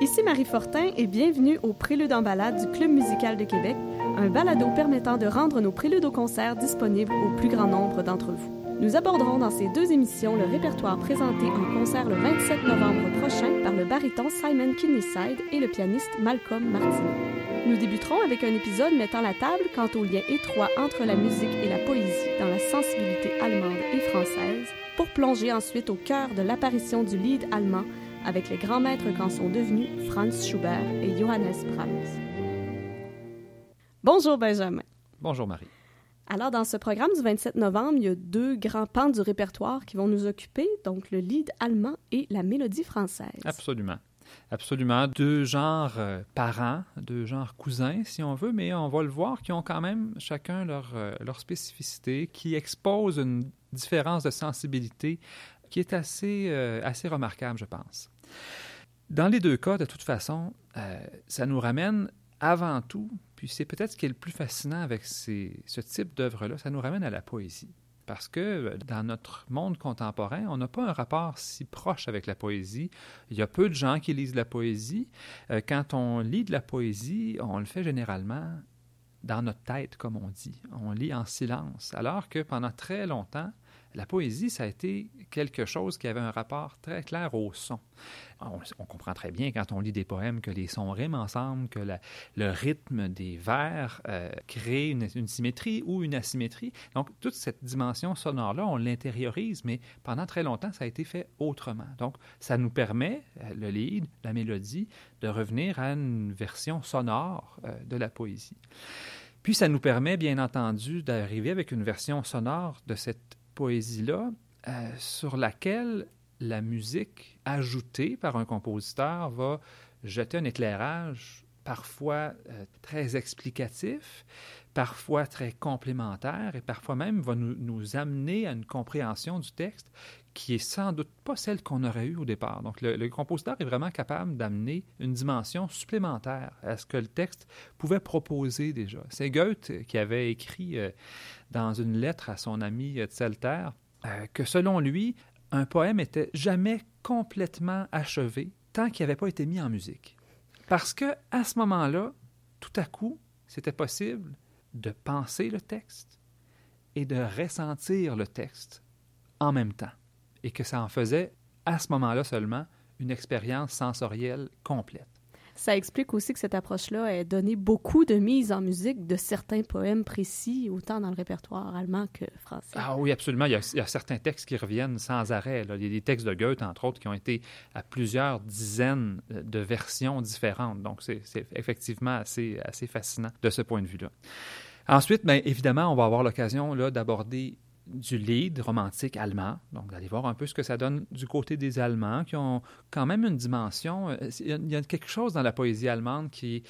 Ici Marie Fortin et bienvenue au Prélude en balade du Club musical de Québec, un balado permettant de rendre nos préludes au concert disponibles au plus grand nombre d'entre vous. Nous aborderons dans ces deux émissions le répertoire présenté en concert le 27 novembre prochain par le baryton Simon Kinneyside et le pianiste Malcolm Martineau. Nous débuterons avec un épisode mettant la table quant au lien étroit entre la musique et la poésie dans la sensibilité allemande et française, pour plonger ensuite au cœur de l'apparition du lead allemand avec les grands maîtres qu'en sont devenus Franz Schubert et Johannes Brahms. Bonjour Benjamin. Bonjour Marie. Alors, dans ce programme du 27 novembre, il y a deux grands pans du répertoire qui vont nous occuper, donc le lead allemand et la mélodie française. Absolument. Absolument. Deux genres euh, parents, deux genres cousins, si on veut, mais on va le voir, qui ont quand même chacun leur, euh, leur spécificité, qui exposent une différence de sensibilité qui est assez, euh, assez remarquable, je pense. Dans les deux cas, de toute façon, ça nous ramène avant tout, puis c'est peut-être ce qui est le plus fascinant avec ces, ce type d'œuvre-là, ça nous ramène à la poésie. Parce que euh, dans notre monde contemporain, on n'a pas un rapport si proche avec la poésie. Il y a peu de gens qui lisent la poésie. Euh, quand on lit de la poésie, on le fait généralement dans notre tête, comme on dit. On lit en silence. Alors que pendant très longtemps, la poésie, ça a été quelque chose qui avait un rapport très clair au son. On, comprend très bien quand on lit des poèmes que les sons riment ensemble, que le rythme des vers euh, crée une, symétrie ou une asymétrie. Donc, toute cette dimension sonore-là, on l'intériorise, mais pendant très longtemps, ça a été fait autrement. Donc, ça nous permet, euh, le lead, la mélodie, de revenir à une version sonore euh, de la poésie. Puis, ça nous permet, bien entendu, d'arriver avec une version sonore de cette poésie-là, euh, sur laquelle la musique ajoutée par un compositeur va jeter un éclairage parfois euh, très explicatif, parfois très complémentaire et parfois même va nous, nous, amener à une compréhension du texte qui est sans doute pas celle qu'on aurait eue au départ. Donc le, compositeur est vraiment capable d'amener une dimension supplémentaire à ce que le texte pouvait proposer déjà. C'est Goethe qui avait écrit euh, dans une lettre à son ami Zelter euh, que selon lui, un poème n'était jamais complètement achevé tant qu'il n'avait pas été mis en musique. Parce que à ce moment-là, tout à coup, c'était possible de penser le texte et de ressentir le texte en même temps. Et que ça en faisait, à ce moment-là seulement, une expérience sensorielle complète. Ça explique aussi que cette approche-là ait donné beaucoup de mise en musique de certains poèmes précis, autant dans le répertoire allemand que français. Ah oui, absolument. Il y a, certains textes qui reviennent sans arrêt. Il y a des textes de Goethe, entre autres, qui ont été à plusieurs dizaines de versions différentes. Donc, c'est effectivement assez, assez fascinant de ce point de vue-là. Ensuite, bien, évidemment, on va avoir l'occasion d'aborder du lead romantique allemand, donc d'aller voir un peu ce que ça donne du côté des Allemands, qui ont quand même une dimension. Euh, il y a quelque chose dans la poésie allemande qui,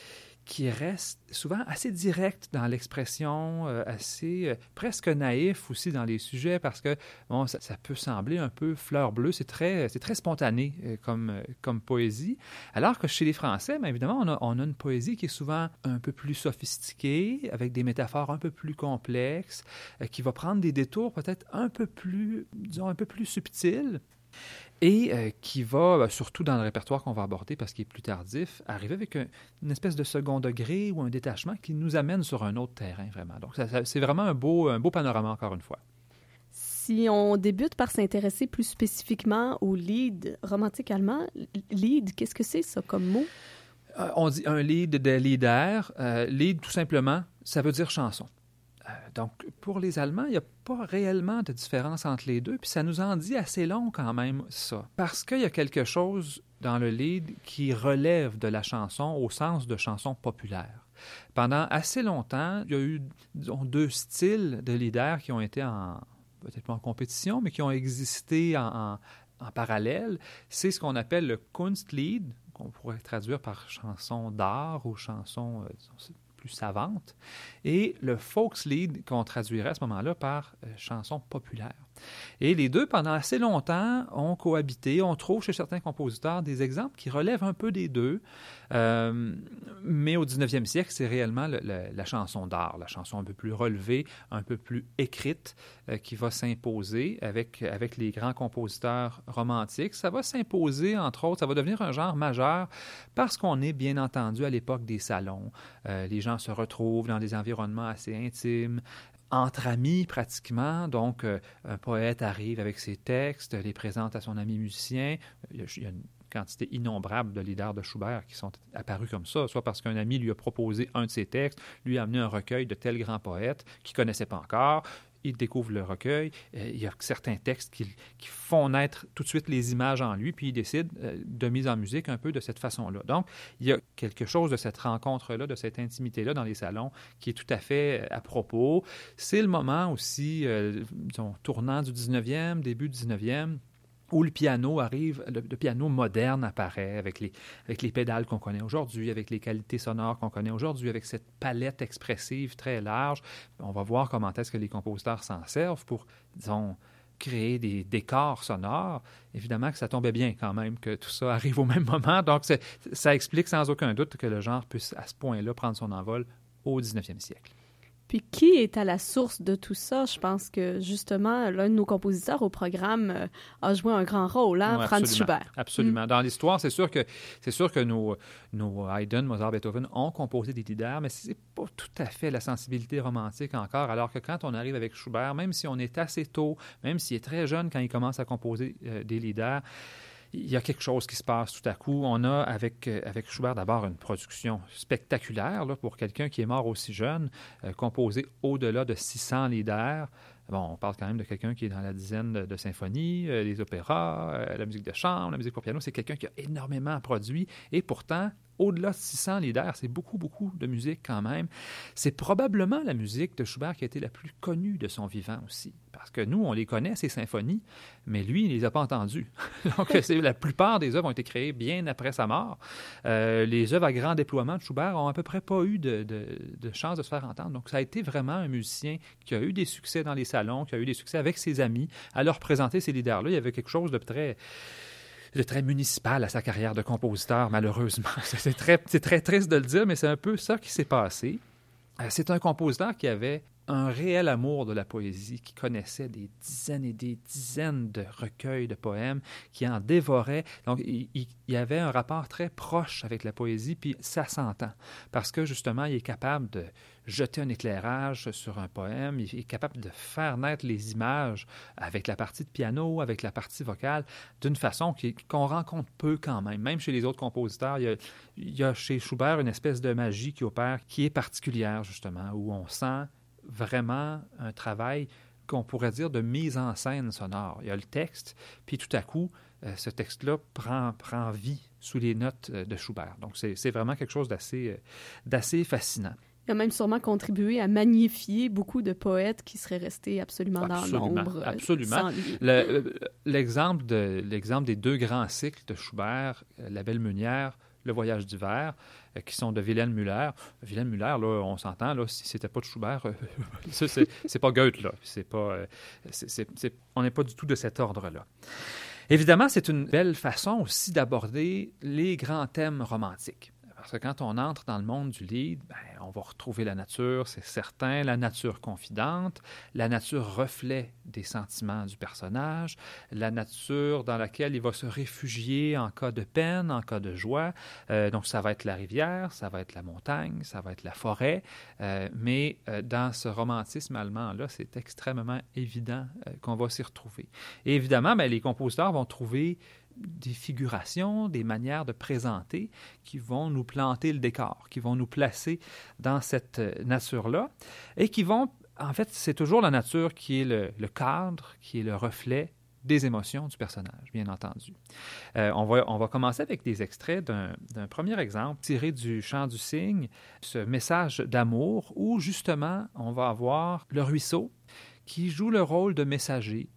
qui reste souvent assez direct dans l'expression, euh, assez euh, presque naïf aussi dans les sujets parce que bon, ça, peut sembler un peu fleur bleue, c'est très, très spontané euh, comme, comme poésie. Alors que chez les Français, bien évidemment, on a, on a, une poésie qui est souvent un peu plus sophistiquée, avec des métaphores un peu plus complexes, qui va prendre des détours peut-être un peu plus, disons, un peu plus subtils et euh, qui va, euh, surtout dans le répertoire qu'on va aborder parce qu'il est plus tardif, arriver avec une espèce de second degré ou un détachement qui nous amène sur un autre terrain, vraiment. Donc, c'est vraiment un beau, un beau panorama, encore une fois. Si on débute par s'intéresser plus spécifiquement au lead romantique allemand, lead, qu'est-ce que c'est ça comme mot? Euh, on dit un lead de leader. lead, tout simplement, ça veut dire chanson. Euh, donc, pour les Allemands, il n'y a pas réellement de différence entre les deux, puis ça nous en dit assez long quand même, ça. Parce qu'il y a quelque chose dans le lead qui relève de la chanson au sens de chanson populaire. Pendant assez longtemps, il y a eu deux styles de leader qui ont été en, peut-être pas en compétition, mais qui ont existé en, parallèle. C'est ce qu'on appelle le Kunstlied, qu'on pourrait traduire par chanson d'art ou chanson, euh, plus savante, et le folkslied qu'on traduirait à ce moment-là par euh, chanson populaire. Et les deux, pendant assez longtemps, ont cohabité. On trouve chez certains compositeurs des exemples qui relèvent un peu des deux. Euh, mais au 19e siècle, c'est réellement le, la chanson d'art, la chanson un peu plus relevée, un peu plus écrite, euh, qui va s'imposer avec, avec les grands compositeurs romantiques. Ça va s'imposer, entre autres, ça va devenir un genre majeur parce qu'on est bien entendu à l'époque des salons. Euh, les gens se retrouvent dans des environnements assez intimes entre amis pratiquement. Donc, un poète arrive avec ses textes, les présente à son ami musicien. Il y a une quantité innombrable de leaders de Schubert qui sont apparus comme ça, soit parce qu'un ami lui a proposé un de ses textes, lui a amené un recueil de tel grand poète qu'il ne connaissait pas encore, il découvre le recueil, euh, il y a certains textes qui, font naître tout de suite les images en lui, puis il décide euh, de mise en musique un peu de cette façon-là. Donc, il y a quelque chose de cette rencontre-là, de cette intimité-là dans les salons qui est tout à fait euh, à propos. C'est le moment aussi, disons, tournant du 19e, début du 19e, où le piano arrive, le, piano moderne apparaît avec les, avec les pédales qu'on connaît aujourd'hui, avec les qualités sonores qu'on connaît aujourd'hui, avec cette palette expressive très large. On va voir comment est-ce que les compositeurs s'en servent pour, disons, créer des décors sonores. Évidemment que ça tombait bien quand même que tout ça arrive au même moment. Donc, ça explique sans aucun doute que le genre puisse à ce point-là prendre son envol au 19e siècle. Puis qui est à la source de tout ça? Je pense que justement, l'un de nos compositeurs au programme euh, a joué un grand rôle, hein, Franz Schubert. Absolument. Mm. Dans l'histoire, c'est sûr que c'est sûr que nos, nos Haydn, Mozart, Beethoven ont composé des leaders, mais c'est pas tout à fait la sensibilité romantique encore. Alors que quand on arrive avec Schubert, même si on est assez tôt, même s'il est très jeune quand il commence à composer euh, des leaders, il y a quelque chose qui se passe tout à coup. On a avec, euh, avec Schubert d'abord une production spectaculaire là, pour quelqu'un qui est mort aussi jeune, euh, composé au-delà de 600 leaders. Bon, on parle quand même de quelqu'un qui est dans la dizaine de, symphonies, euh, les opéras, la musique de chambre, la musique pour piano. C'est quelqu'un qui a énormément produit et pourtant, au-delà de 600 leaders, c'est beaucoup, beaucoup de musique quand même. C'est probablement la musique de Schubert qui a été la plus connue de son vivant aussi. Parce que nous, on les connaît, ces symphonies, mais lui, il ne les a pas entendues. Donc, la plupart des œuvres ont été créées bien après sa mort. Euh, les œuvres à grand déploiement de Schubert ont à peu près pas eu de, de, chance de se faire entendre. Donc, ça a été vraiment un musicien qui a eu des succès dans les salons, qui a eu des succès avec ses amis, à leur présenter ces leaders-là. Il y avait quelque chose de très de très municipal à sa carrière de compositeur, malheureusement. C'est très, très triste de le dire, mais c'est un peu ça qui s'est passé. Euh, c'est un compositeur qui avait un réel amour de la poésie, qui connaissait des dizaines et des dizaines de recueils de poèmes, qui en dévorait. Donc, il, y avait un rapport très proche avec la poésie, puis ça s'entend, parce que justement, il est capable de jeter un éclairage sur un poème, il est capable de faire naître les images avec la partie de piano, avec la partie vocale, d'une façon qu'on rencontre peu quand même. Même chez les autres compositeurs, il y, a, il y a chez Schubert une espèce de magie qui opère, qui est particulière, justement, où on sent vraiment un travail qu'on pourrait dire de mise en scène sonore. Il y a le texte, puis tout à coup, euh, ce texte-là prend, prend vie sous les notes euh, de Schubert. Donc, c'est vraiment quelque chose euh, d'assez fascinant. Il a même sûrement contribué à magnifier beaucoup de poètes qui seraient restés absolument, dans l'ombre. Absolument. L'exemple des deux grands cycles de Schubert, La Belle Meunière, Le Voyage d'hiver, euh, qui sont de Wilhelm Müller. Wilhelm Müller, là, on s'entend, là, si c'était pas de Schubert, euh, c'est pas Goethe, là. C'est pas, euh, on n'est pas du tout de cet ordre-là. Évidemment, c'est une belle façon aussi d'aborder les grands thèmes romantiques. Parce que quand on entre dans le monde du lead, ben, on va retrouver la nature, c'est certain, la nature confidente, la nature reflet des sentiments du personnage, la nature dans laquelle il va se réfugier en cas de peine, en cas de joie. Euh, donc ça va être la rivière, ça va être la montagne, ça va être la forêt. Euh, mais euh, dans ce romantisme allemand-là, c'est extrêmement évident qu'on va s'y retrouver. Et évidemment, ben, les compositeurs vont trouver des figurations, des manières de présenter qui vont nous planter le décor, qui vont nous placer dans cette euh, nature-là et qui vont, en fait, c'est toujours la nature qui est le, cadre, qui est le reflet des émotions du personnage, bien entendu. Euh, on, va, on va commencer avec des extraits d'un premier exemple tiré du chant du cygne, ce message d'amour où justement on va avoir le ruisseau qui joue le rôle de messager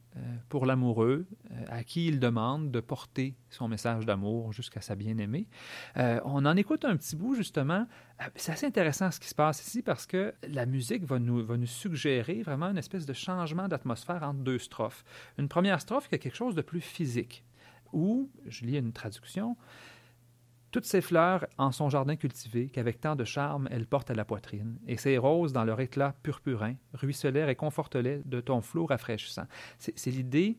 pour l'amoureux à qui il demande de porter son message d'amour jusqu'à sa bien-aimée. on en écoute un petit bout justement. C'est assez intéressant ce qui se passe ici parce que la musique va nous, va nous suggérer vraiment une espèce de changement d'atmosphère entre deux strophes. Une première strophe qui a quelque chose de plus physique, où, je lis une traduction, toutes ces fleurs en son jardin cultivé, qu'avec tant de charme elle porte à la poitrine, et ces roses dans leur éclat purpurin, ruisselèrent et confortelaient de ton flot rafraîchissant. C'est l'idée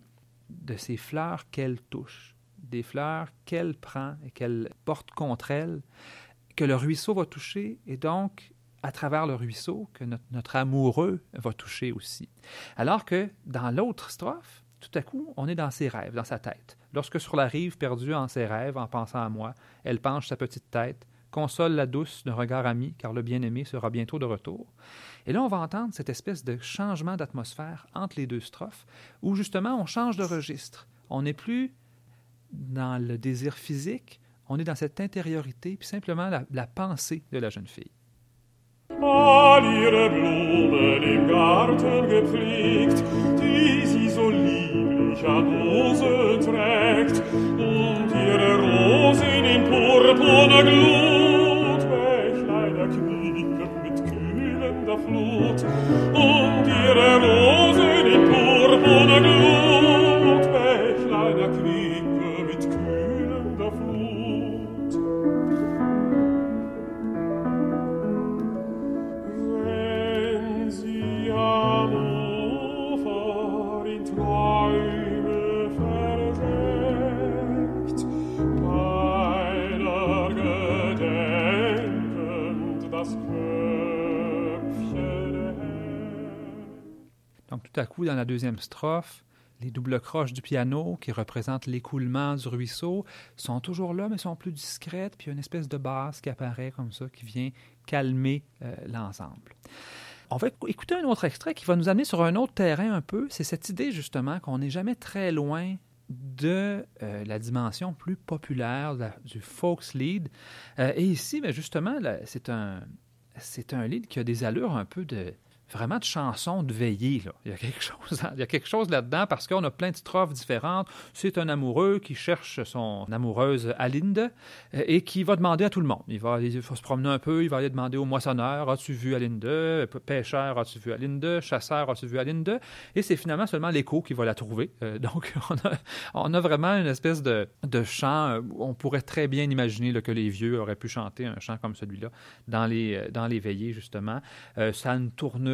de ces fleurs qu'elle touche, des fleurs qu'elle prend et qu'elle porte contre elle, que le ruisseau va toucher, et donc à travers le ruisseau que notre, notre amoureux va toucher aussi. Alors que dans l'autre strophe, tout à coup, on est dans ses rêves, dans sa tête. Lorsque sur la rive, perdue en ses rêves, en pensant à moi, elle penche sa petite tête, console la douce d'un regard ami, car le bien-aimé sera bientôt de retour. Et là, on va entendre cette espèce de changement d'atmosphère entre les deux strophes, où justement on change de registre. On n'est plus dans le désir physique, on est dans cette intériorité, puis simplement la, pensée de la jeune fille. Schadose trägt und ihre Rosen in purpurner Glut Bächlein erquicket mit kühlender Flut. Und ihre Rosen tout à coup, dans la deuxième strophe, les doubles croches du piano qui représentent l'écoulement du ruisseau sont toujours là, mais sont plus discrètes, puis il y a une espèce de basse qui apparaît comme ça, qui vient calmer euh, l'ensemble. On va écou- écouter un autre extrait qui va nous amener sur un autre terrain un peu. C'est cette idée justement qu'on n'est jamais très loin de euh, la dimension plus populaire du folks lead. Euh, et ici, ben, justement, c'est un, c'est un lead qui a des allures un peu de vraiment de chansons de veillée. Là. Il, y a quelque chose, il y a quelque chose là-dedans parce qu'on a plein de strophes différentes. C'est un amoureux qui cherche son amoureuse Alinde euh, et qui va demander à tout le monde. Il va, se promener un peu, il va aller demander au moissonneur As-tu vu Alinde? Pêcheur, as-tu vu Alinde? Chasseur, as-tu vu Alinde? Et c'est finalement seulement l'écho qui va la trouver. Euh, donc, on a, on a vraiment une espèce de, de chant. euh, On pourrait très bien imaginer que les vieux auraient pu chanter un chant comme celui-là dans les, dans les veillées, justement. Ça a une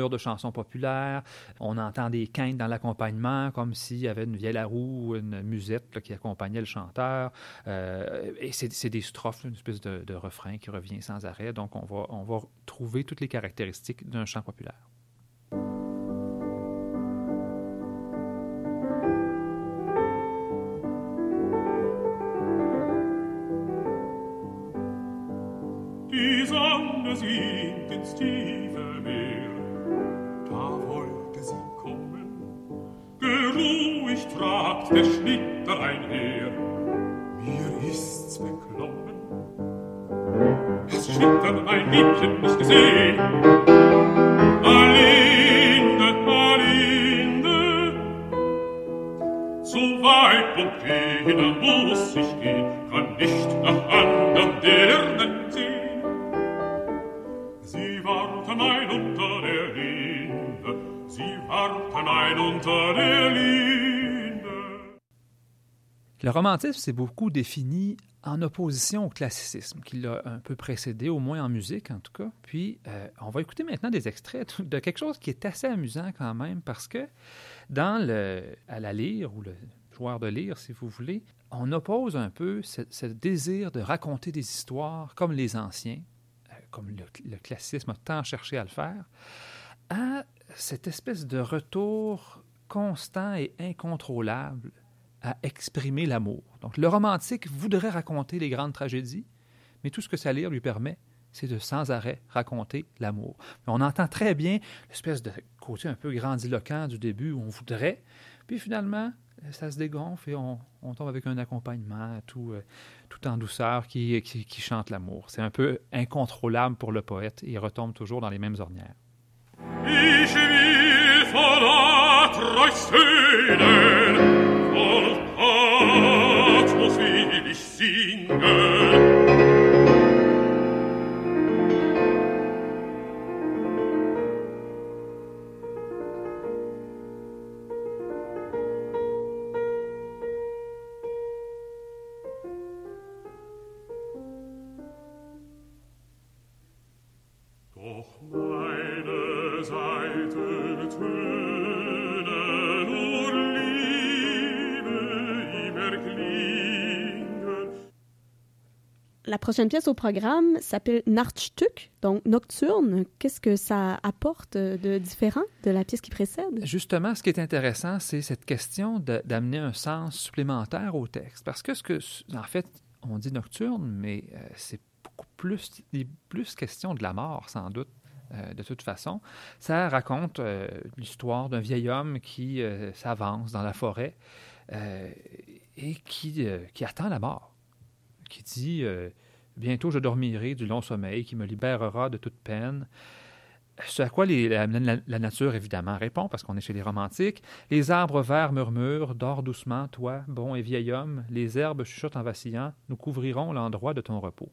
de chansons populaires. On entend des quintes dans l'accompagnement, comme s'il y avait une vieille à roue ou une musette qui accompagnait le chanteur. Euh, et c'est des strophes, une espèce de, refrain qui revient sans arrêt. Donc, on va, on va trouver toutes les caractéristiques d'un chant populaire. Die Sonne ins tiefe Meer, mich tragt der Schnitter einher. Mir ist's beklommen. Hast Schnitter mein Liebchen nicht gesehen? Le romantisme s'est beaucoup défini en opposition au classicisme, qui l'a un peu précédé, au moins en musique en tout cas. Puis, euh, on va écouter maintenant des extraits de quelque chose qui est assez amusant quand même, parce que dans le, à la lyre, ou le joueur de lyre, si vous voulez, on oppose un peu ce, ce désir de raconter des histoires comme les anciens, euh, comme le, le classicisme a tant cherché à le faire, à cette espèce de retour constant et incontrôlable à exprimer l'amour. Donc le romantique voudrait raconter les grandes tragédies, mais tout ce que sa lyre lui permet, c'est de sans arrêt raconter l'amour. On entend très bien l'espèce de côté un peu grandiloquent du début où on voudrait, puis finalement, ça se dégonfle et on, on tombe avec un accompagnement tout, euh, tout en douceur qui, qui, chante l'amour. C'est un peu incontrôlable pour le poète et il retombe toujours dans les mêmes ornières. Töne nur Liebe immer glied. La prochaine pièce au programme s'appelle Nachtstück, donc nocturne. Qu'est-ce que ça apporte de différent de la pièce qui précède? Justement, ce qui est intéressant, c'est cette question d'amener un sens supplémentaire au texte. Parce que, ce que, en fait, on dit nocturne, mais euh, c'est beaucoup plus, question de la mort, sans doute. euh, de toute façon, ça raconte euh, l'histoire d'un vieil homme qui s'avance dans la forêt et qui, qui attend la mort, qui dit euh, Bientôt je dormirai du long sommeil qui me libérera de toute peine. Ce à quoi la, nature, évidemment, répond, parce qu'on est chez les romantiques. Les arbres verts murmurent, dors doucement, toi, bon et vieil homme, les herbes chuchotent en vacillant, nous couvrirons l'endroit de ton repos.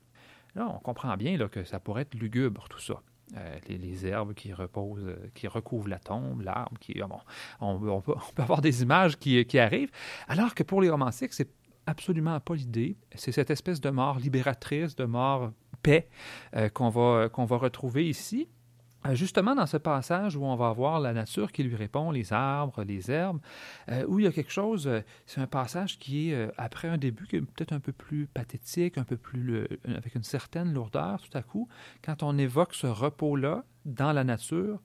Là, on comprend bien là, que ça pourrait être lugubre, tout ça. Euh, les, herbes qui reposent, euh, qui recouvrent la tombe, l'arbre qui. ah bon, on, on peut, on peut avoir des images qui, qui arrivent, alors que pour les romantiques, c'est absolument pas l'idée. C'est cette espèce de mort libératrice, de mort paix euh, qu'on va, va retrouver ici. Euh, Justement, dans ce passage où on va voir la nature qui lui répond, les arbres, les herbes, euh, où il y a quelque chose, c'est un passage qui est, après un début, qui est peut-être un peu plus pathétique, un peu plus, avec une certaine lourdeur, tout à coup, quand on évoque ce repos-là dans la nature,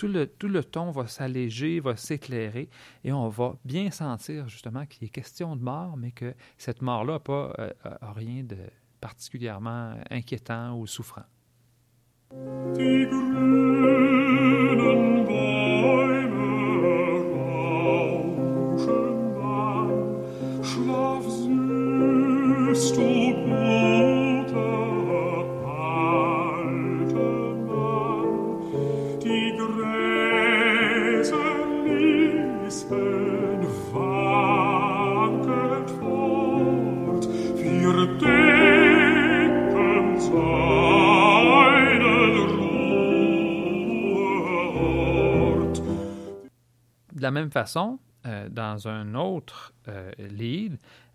tout le, ton va s'alléger, va s'éclairer, et on va bien sentir justement qu'il est question de mort, mais que cette mort-là n'a euh, rien de particulièrement inquiétant ou souffrant. La même façon, euh, dans un autre euh,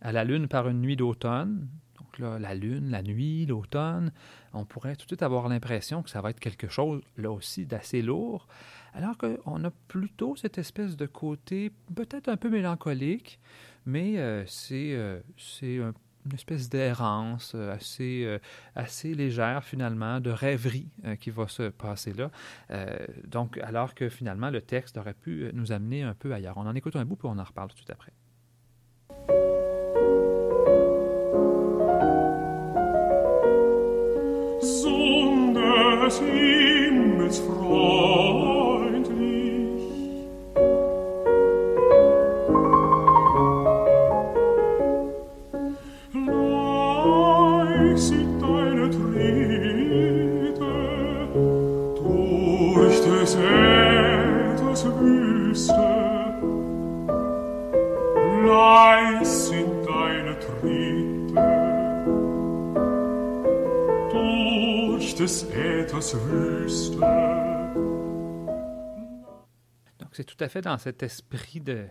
à la lune par une nuit d'automne, donc là, la lune, la nuit, l'automne, on pourrait tout de suite avoir l'impression que ça va être quelque chose, là aussi, d'assez lourd, alors qu'on a plutôt cette espèce de côté peut-être un peu mélancolique, mais euh, c'est euh, c'est un- une espèce d'errance euh, assez, euh, assez légère finalement, de rêverie euh, qui va se passer là. Donc, alors que finalement, le texte aurait pu nous amener un peu ailleurs. On en écoute un bout, puis on en reparle tout après. Tout à fait dans cet esprit de,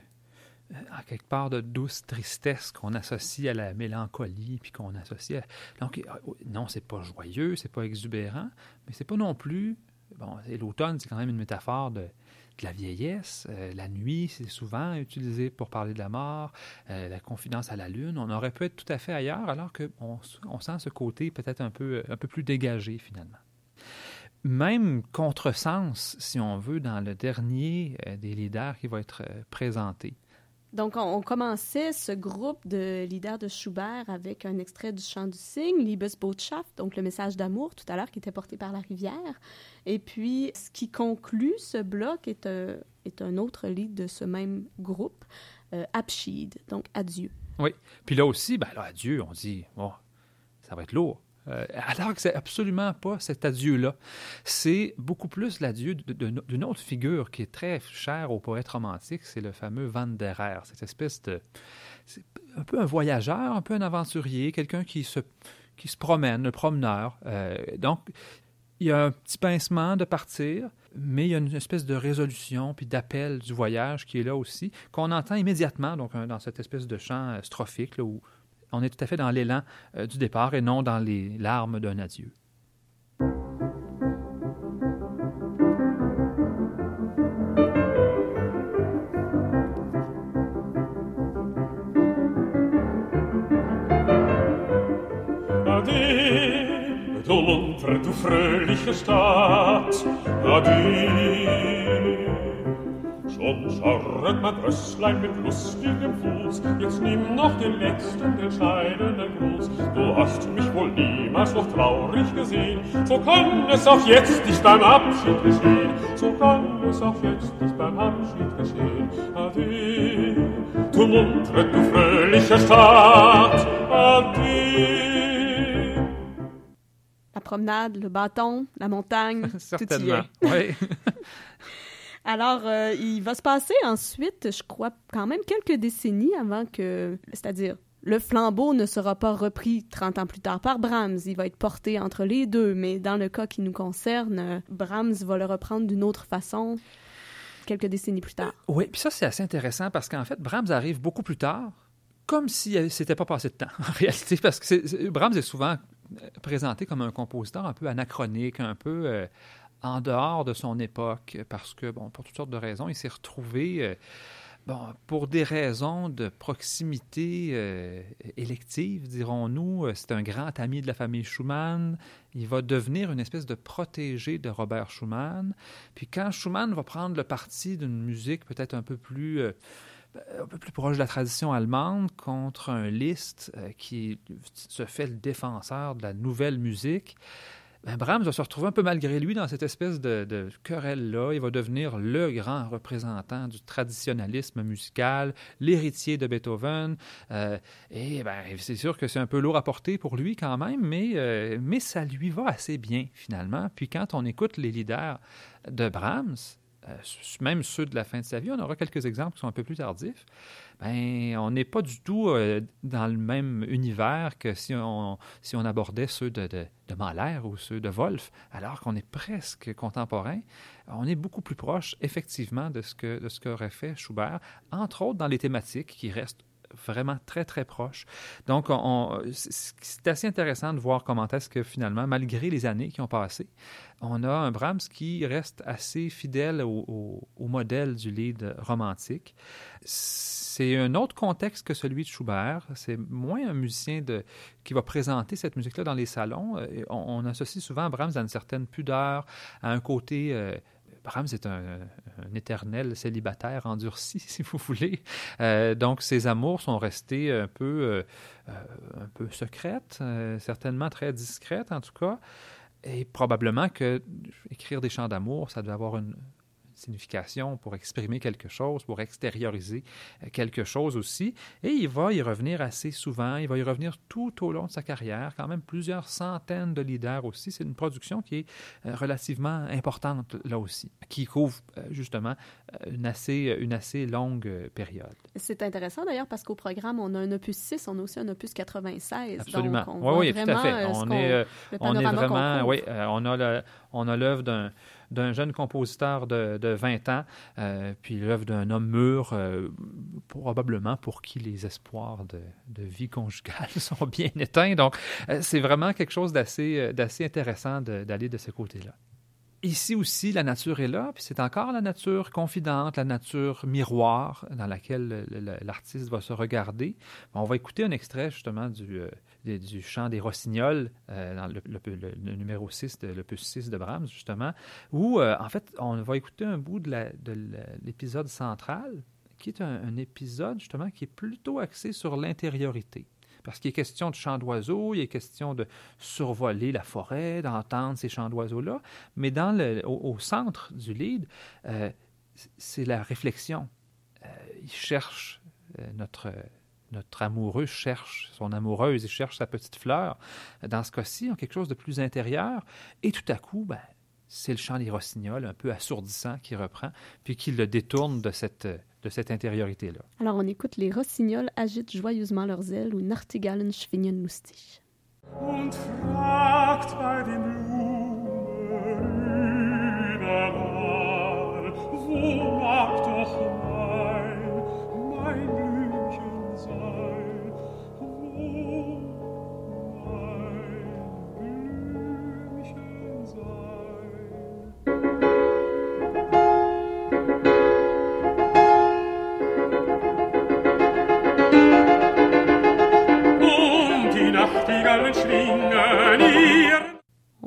euh, quelque part, de douce tristesse qu'on associe à la mélancolie, puis qu'on associe à... Donc, euh, non, c'est pas joyeux, c'est pas exubérant, mais c'est pas non plus... Bon, l'automne, c'est quand même une métaphore de, la vieillesse. Euh, la nuit, c'est souvent utilisé pour parler de la mort. La confidence à la lune, on aurait pu être tout à fait ailleurs, alors qu'on on sent ce côté peut-être un peu, un peu plus dégagé, finalement même contresens, si on veut, dans le dernier euh, des leaders qui va être euh, présenté. Donc, on, on commençait ce groupe de leaders de Schubert avec un extrait du chant du cygne, Liebesbotschaft, donc le message d'amour tout à l'heure qui était porté par la rivière. Et puis, ce qui conclut ce bloc est un, est un autre lead de ce même groupe, euh, Abschied, donc adieu. Oui. Puis là aussi, ben là, adieu, on dit, bon, ça va être lourd. Euh, alors que c'est absolument pas cet adieu-là. C'est beaucoup plus l'adieu d'une autre figure qui est très chère aux poètes romantiques, c'est le fameux Van der Aer, cette espèce de... C'est un peu un voyageur, un peu un aventurier, quelqu'un qui se, qui se promène, un promeneur. Euh, donc, il y a un petit pincement de partir, mais il y a une espèce de résolution puis d'appel du voyage qui est là aussi, qu'on entend immédiatement donc, dans cette espèce de chant euh, strophique où on est tout à fait dans l'élan euh, du départ et non dans les larmes d'un adieu. Scharret mein Rösslein mit lustigem Fuß, jetzt nimm noch den letzten entscheidenden Gruß. Du hast mich wohl niemals noch traurig gesehen, so kann es auch jetzt nicht beim Abschied geschehen, so kann es auch jetzt nicht beim Abschied geschehen. Ade, du muntre, du fröhliche Stadt, Ade. promenade, le bâton, la montagne, Certainement, oui. Alors, euh, il va se passer ensuite, je crois, quand même quelques décennies avant que, c'est-à-dire, le flambeau ne sera pas repris 30 ans plus tard par Brahms, il va être porté entre les deux, mais dans le cas qui nous concerne, Brahms va le reprendre d'une autre façon quelques décennies plus tard. Oui, puis ça c'est assez intéressant parce qu'en fait, Brahms arrive beaucoup plus tard, comme si s'était pas passé de temps, en réalité, parce que Brahms est souvent présenté comme un compositeur un peu anachronique, un peu euh, en dehors de son époque, parce que, bon, pour toutes sortes de raisons, il s'est retrouvé, euh, bon, pour des raisons de proximité euh, élective, dirons-nous, c'est un grand ami de la famille Schumann, il va devenir une espèce de protégé de Robert Schumann, puis quand Schumann va prendre le parti d'une musique peut-être un peu plus un peu plus proche de la tradition allemande contre un Liszt euh, qui se fait le défenseur de la nouvelle musique. Ben, Brahms va se retrouver un peu malgré lui dans cette espèce de, querelle-là. Il va devenir le grand représentant du traditionnalisme musical, l'héritier de Beethoven. Euh, et ben, c'est sûr que c'est un peu lourd à porter pour lui quand même, mais, euh, mais ça lui va assez bien finalement. Puis quand on écoute les leaders de Brahms, même ceux de la fin de sa vie, on aura quelques exemples qui sont un peu plus tardifs, ben, on n'est pas du tout euh, dans le même univers que si on, si on abordait ceux de, de, de Mahler ou ceux de Wolf, alors qu'on est presque contemporain. On est beaucoup plus proche, effectivement, de ce que de ce qu'aurait fait Schubert, entre autres dans les thématiques qui restent vraiment très, très proche. Donc, c'est assez intéressant de voir comment est-ce que finalement, malgré les années qui ont passé, on a un Brahms qui reste assez fidèle au, modèle du lead romantique. C'est un autre contexte que celui de Schubert. C'est moins un musicien de, qui va présenter cette musique-là dans les salons. On, associe souvent Brahms à une certaine pudeur, à un côté... Euh, Brahms est un, éternel célibataire endurci, si vous voulez. Euh, donc, ses amours sont restés un peu, euh, euh, un peu secrètes, certainement très discrètes en tout cas. Et probablement que écrire des chants d'amour, ça devait avoir une, signification, pour exprimer quelque chose, pour extérioriser euh, quelque chose aussi. Et il va y revenir assez souvent, il va y revenir tout au long de sa carrière, quand même plusieurs centaines de leaders aussi. C'est une production qui est euh, relativement importante là aussi, qui couvre euh, justement une assez, une assez longue période. C'est intéressant d'ailleurs parce qu'au programme, on a un opus 6, on a aussi un opus 96. Absolument. oui, oui, tout à fait. On, est, on est vraiment, oui, on a l'œuvre d'un jeune compositeur de, de 20 ans, euh, puis l'œuvre d'un homme mûr, euh, probablement pour qui les espoirs de, de, vie conjugale sont bien éteints. Donc, euh, c'est vraiment quelque chose d'assez intéressant d'aller de ce côté-là. Ici aussi, la nature est là, puis c'est encore la nature confidente, la nature miroir dans laquelle l'artiste va se regarder. On va écouter un extrait justement du, du chant des Rossignols, euh, dans le, numéro 6, de, l'opus 6 de Brahms, justement, où euh, en fait, on va écouter un bout de l'épisode central, qui est un épisode justement qui est plutôt axé sur l'intériorité parce qu'il est question de chants d'oiseaux, il est question de survoler la forêt, d'entendre ces chants d'oiseaux-là, mais dans le, au, centre du lead, euh, c'est la réflexion. Euh, il cherche notre, notre amoureux cherche son amoureuse, il cherche sa petite fleur. Dans ce cas-ci, a quelque chose de plus intérieur. Et tout à coup, ben, c'est le chant des rossignols, un peu assourdissant, qui reprend, puis qui le détourne de cette, de cette intériorité-là. Alors, on écoute les rossignols agitent joyeusement leurs ailes ou Nachtigallen schwingen lustig. Und fragt bei Blumen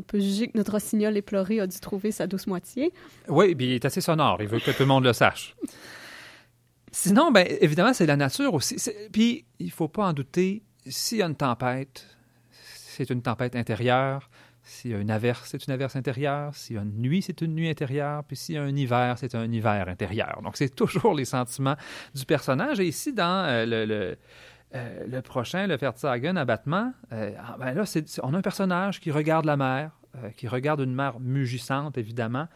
peut juger que notre rossignol éploré a dû trouver sa douce moitié. Oui, puis il est assez sonore. Il veut que tout le monde le sache. Sinon, ben, évidemment, c'est la nature aussi. Puis, il faut pas en douter, s'il y a une tempête, c'est une tempête intérieure. S'il y a une averse, c'est une averse intérieure. S'il y a une nuit, c'est une nuit intérieure. Puis s'il y a un hiver, c'est un hiver intérieur. Donc, c'est toujours les sentiments du personnage. Et ici, dans euh, le, le, euh, le prochain, le Vertsagen abattement, euh, ah, ben là, c'est- on a un personnage qui regarde la mer, euh, qui regarde une mer mugissante, évidemment,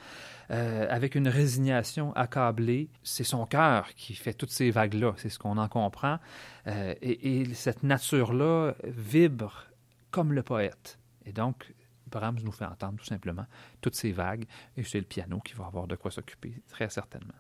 euh, avec une résignation accablée. C'est son cœur qui fait toutes ces vagues-là, c'est ce qu'on en comprend. Euh, et, et cette nature-là vibre comme le poète. Et donc, Brahms nous fait entendre tout simplement toutes ces vagues, et c'est le piano qui va avoir de quoi s'occuper, très certainement.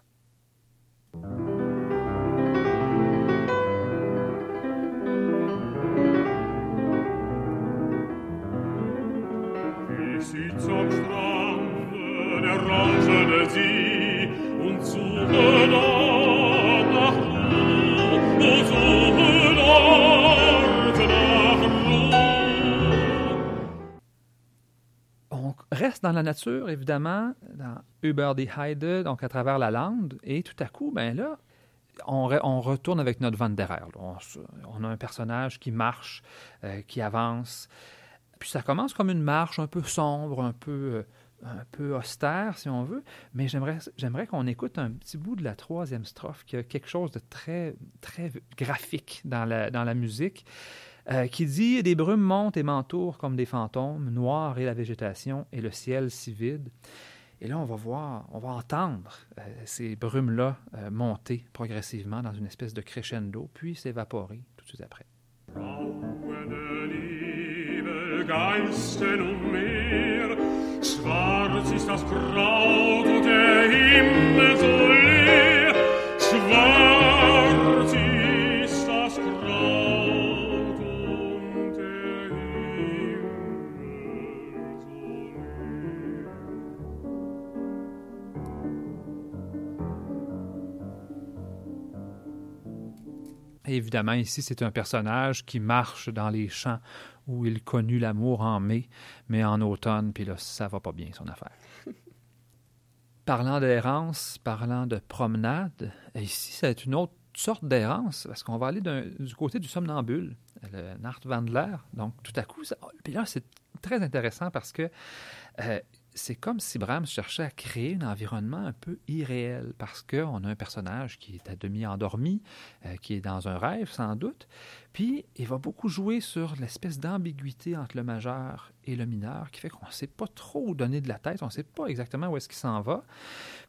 On reste dans la nature, évidemment, dans Über die Heide, donc à travers la lande, et tout à coup, ben là, on, re- on retourne avec notre Van der. On, on a un personnage qui marche, euh, qui avance. Puis ça commence comme une marche un peu sombre, un peu, euh, un peu austère, si on veut. Mais j'aimerais, qu'on écoute un petit bout de la troisième strophe, qui a quelque chose de très, très graphique dans la, dans la musique, euh, qui dit Des brumes montent et m'entourent comme des fantômes, noirs est la végétation et le ciel si vide. Et là, on va voir, on va entendre euh, ces brumes-là euh, monter progressivement dans une espèce de crescendo, puis s'évaporer tout de suite après. Schwarz ist das Kraut und der Himmel so leer. Schwarz ist das Kraut und der Himmel so leer. Évidemment, ici, c'est un personnage qui marche dans les champs où il connut l'amour en mai, mais en automne, puis là, ça va pas bien, son affaire. parlant d'errance, parlant de promenade, ici, c'est une autre sorte d'errance, parce qu'on va aller du côté du somnambule, le Nachtwandler. Donc, tout à coup, ça- puis là, c'est très intéressant parce que euh, c'est comme si Brahms cherchait à créer un environnement un peu irréel, parce qu'on a un personnage qui est à demi endormi, euh, qui est dans un rêve sans doute, puis il va beaucoup jouer sur l'espèce d'ambiguïté entre le majeur et le mineur, qui fait qu'on ne sait pas trop donner de la tête, on ne sait pas exactement où est-ce qu'il s'en va.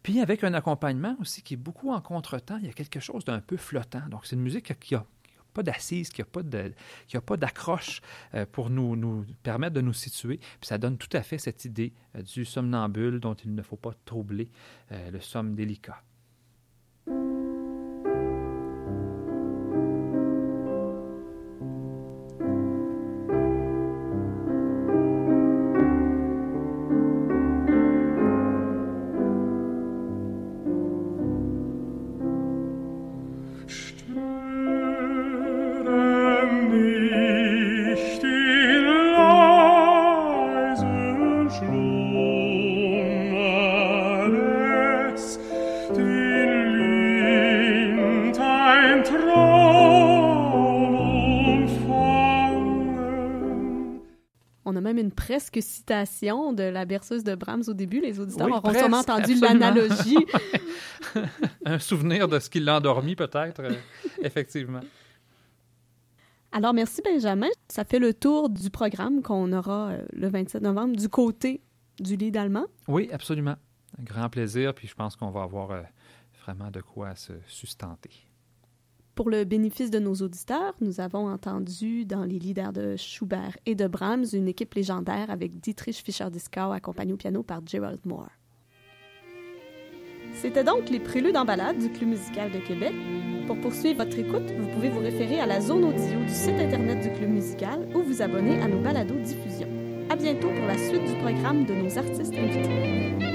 Puis avec un accompagnement aussi qui est beaucoup en contretemps, il y a quelque chose d'un peu flottant. Donc c'est une musique qui a pas d'assise, qui n'a pas de- qui a pas d'accroche euh, pour nous, nous permettre de nous situer. Puis ça donne tout à fait cette idée euh, du somnambule dont il ne faut pas troubler euh, le somme délicat. On a même une presque citation de la berceuse de Brahms au début. Les auditeurs Oui, auront presque, sûrement entendu l'analogie. Un souvenir de ce qui l'a endormi, peut-être, euh, effectivement. Alors, merci Benjamin. Ça fait le tour du programme qu'on aura euh, le 27 novembre du côté du lit allemand. Oui, absolument. Un grand plaisir, puis je pense qu'on va avoir euh, vraiment de quoi se sustenter. Pour le bénéfice de nos auditeurs, nous avons entendu dans les leaders de Schubert et de Brahms une équipe légendaire avec Dietrich Fischer-Dieskau accompagné au piano par Gerald Moore. C'était donc les préludes en balade du Club musical de Québec. Pour poursuivre votre écoute, vous pouvez vous référer à la zone audio du site internet du Club musical ou vous abonner à nos balados diffusions. À bientôt pour la suite du programme de nos artistes invités.